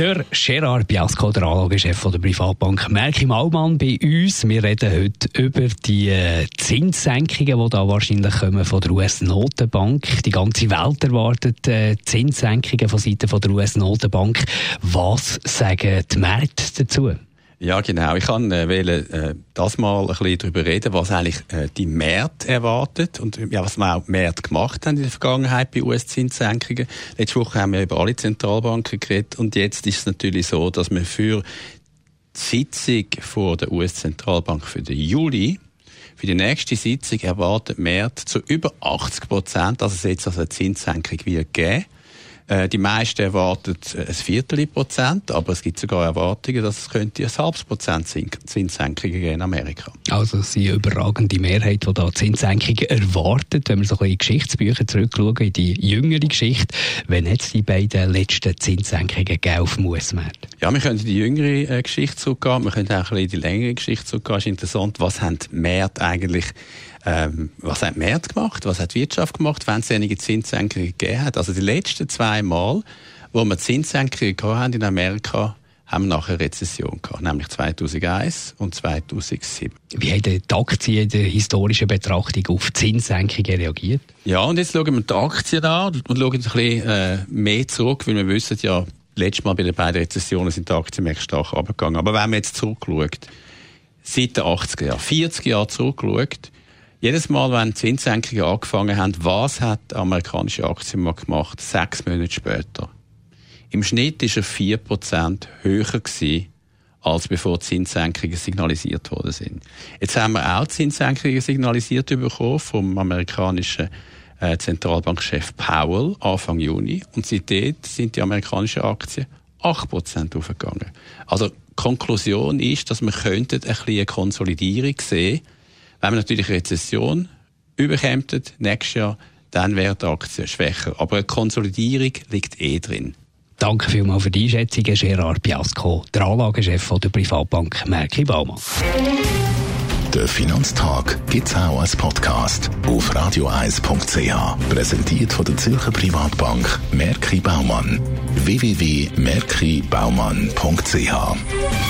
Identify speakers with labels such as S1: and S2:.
S1: der Gerard Biasco, der Anlagechef der Privatbank Merki Maumann bei uns. Wir reden heute über die äh, Zinssenkungen, die da wahrscheinlich kommen von der US-Notenbank. Die ganze Welt erwartet äh, Zinssenkungen von Seiten der US-Notenbank. Was sagen die Märkte dazu?
S2: Ja, genau. Ich kann äh, wählen, äh, das mal ein bisschen darüber reden, was eigentlich äh, die Märkte erwartet und ja, was wir auch Märkte gemacht haben in der Vergangenheit bei US-Zinssenkungen. Letzte Woche haben wir über alle Zentralbanken geredet und jetzt ist es natürlich so, dass wir für die Sitzung vor der US-Zentralbank für den Juli für die nächste Sitzung erwartet Märkte zu über 80 Prozent, dass es jetzt also eine Zinssenkung wird geben äh, die meisten erwarten äh, ein Viertel Prozent, aber es gibt sogar Erwartungen, dass es könnte ein halbes Prozent Zinssenkungen geben in Amerika.
S1: Also es sind eine überragende Mehrheit, die da Zinssenkungen erwartet. Wenn wir so ein bisschen in Geschichtsbücher zurückschauen, in die jüngere Geschichte, wenn jetzt die beiden letzten Zinssenkungen gegeben auf US-Markt?
S2: Ja, wir können in die jüngere äh, Geschichte zurückgehen, wir können auch ein bisschen in die längere Geschichte zurückgehen. Es ist interessant, was haben die Märkte eigentlich ähm, was hat Märkte gemacht? Was hat die Wirtschaft gemacht, wenn es einige Zinssenkungen gegeben hat? Also die letzten zwei Mal, wo wir Zinssenkungen haben in Amerika, haben wir nachher Rezession gehabt, nämlich 2001 und 2007.
S1: Wie haben die Aktien in der historischen Betrachtung auf Zinssenkungen reagiert?
S2: Ja, und jetzt schauen wir die Aktien an und schauen ein bisschen äh, mehr zurück, weil wir wissen ja, letztes Mal bei den beiden Rezessionen sind die Aktienmärkte stark abgegangen. Aber wenn man jetzt zurückschaut, seit den 80er Jahren, 40 Jahre zurückschaut, jedes Mal, wenn Zinssenkungen angefangen haben, was hat der amerikanische Aktienmarkt gemacht? Sechs Monate später. Im Schnitt ist er vier Prozent höher gewesen, als bevor Zinssenkungen signalisiert worden sind. Jetzt haben wir auch Zinssenkungen signalisiert bekommen vom amerikanischen äh, Zentralbankchef Powell Anfang Juni. Und seitdem sind die amerikanischen Aktien 8% aufgegangen. Also, Konklusion ist, dass wir könnten ein bisschen eine Konsolidierung sehen wenn wir natürlich Rezession überkämpft nächstes Jahr, dann wäre die Aktie schwächer. Aber eine Konsolidierung liegt eh drin.
S1: Danke vielmals für die Einschätzung, Gerard Piasco, der Anlagechef der Privatbank Merki Baumann.
S3: Der Finanztag gibt es auch als Podcast auf radioeis.ch. Präsentiert von der Zürcher Privatbank Merki Baumann. www.merkibaumann.ch